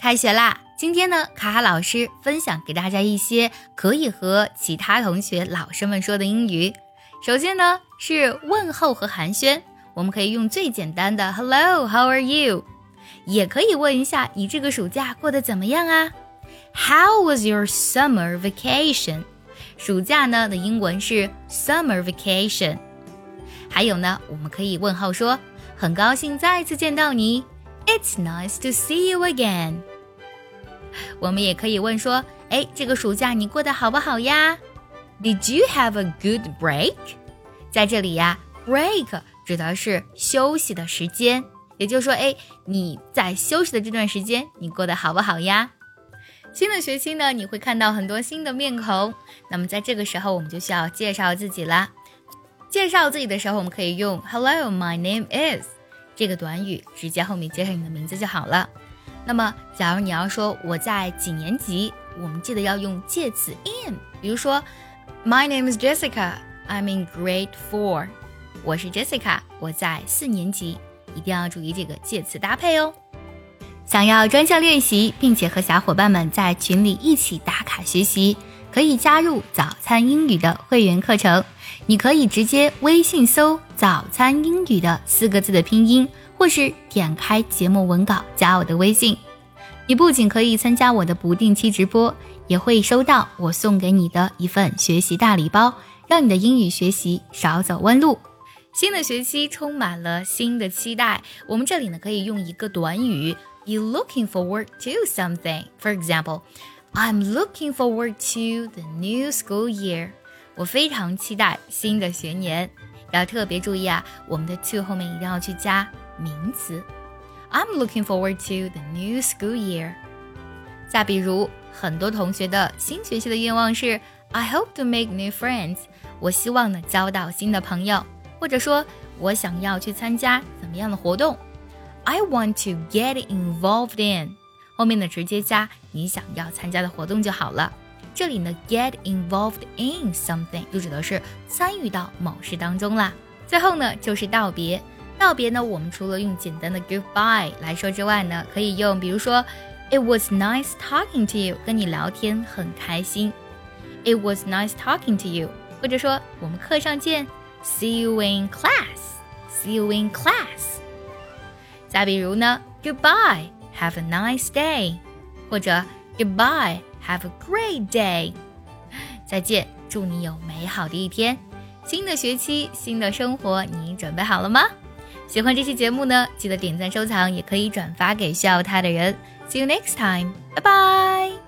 开学啦！今天呢，卡卡老师分享给大家一些可以和其他同学、老师们说的英语。首先呢，是问候和寒暄，我们可以用最简单的 “Hello, how are you”，也可以问一下你这个暑假过得怎么样啊？How was your summer vacation？暑假呢的英文是 summer vacation。还有呢，我们可以问候说：“很高兴再次见到你。” It's nice to see you again。我们也可以问说，哎，这个暑假你过得好不好呀？Did you have a good break？在这里呀，break 指的是休息的时间，也就是说，哎，你在休息的这段时间，你过得好不好呀？新的学期呢，你会看到很多新的面孔，那么在这个时候，我们就需要介绍自己啦。介绍自己的时候，我们可以用 Hello, my name is。这个短语直接后面接上你的名字就好了。那么，假如你要说我在几年级，我们记得要用介词 in。比如说，My name is Jessica. I'm in grade four. 我是 Jessica，我在四年级。一定要注意这个介词搭配哦。想要专项练习，并且和小伙伴们在群里一起打卡学习，可以加入早餐英语的会员课程。你可以直接微信搜“早餐英语”的四个字的拼音，或是点开节目文稿加我的微信。你不仅可以参加我的不定期直播，也会收到我送给你的一份学习大礼包，让你的英语学习少走弯路。新的学期充满了新的期待，我们这里呢可以用一个短语：be looking forward to something。For example, I'm looking forward to the new school year. 我非常期待新的学年，要特别注意啊，我们的 to 后面一定要去加名词。I'm looking forward to the new school year。再比如，很多同学的新学期的愿望是 I hope to make new friends。我希望呢交到新的朋友，或者说我想要去参加怎么样的活动？I want to get involved in。 后面呢直接加你想要参加的活动就好了。这里呢，get involved in something 就指的是参与到某事当中啦。最后呢，就是道别。道别呢，我们除了用简单的 goodbye 来说之外呢，可以用比如说，It was nice talking to you，跟你聊天很开心。It was nice talking to you，或者说我们课上见，See you in class，See you in class。再比如呢，goodbye Have a nice day，或者 Goodbye。Have a great day，再见，祝你有美好的一天。新的学期，新的生活，你准备好了吗？喜欢这期节目呢，记得点赞收藏，也可以转发给需要它的人。See you next time，拜拜。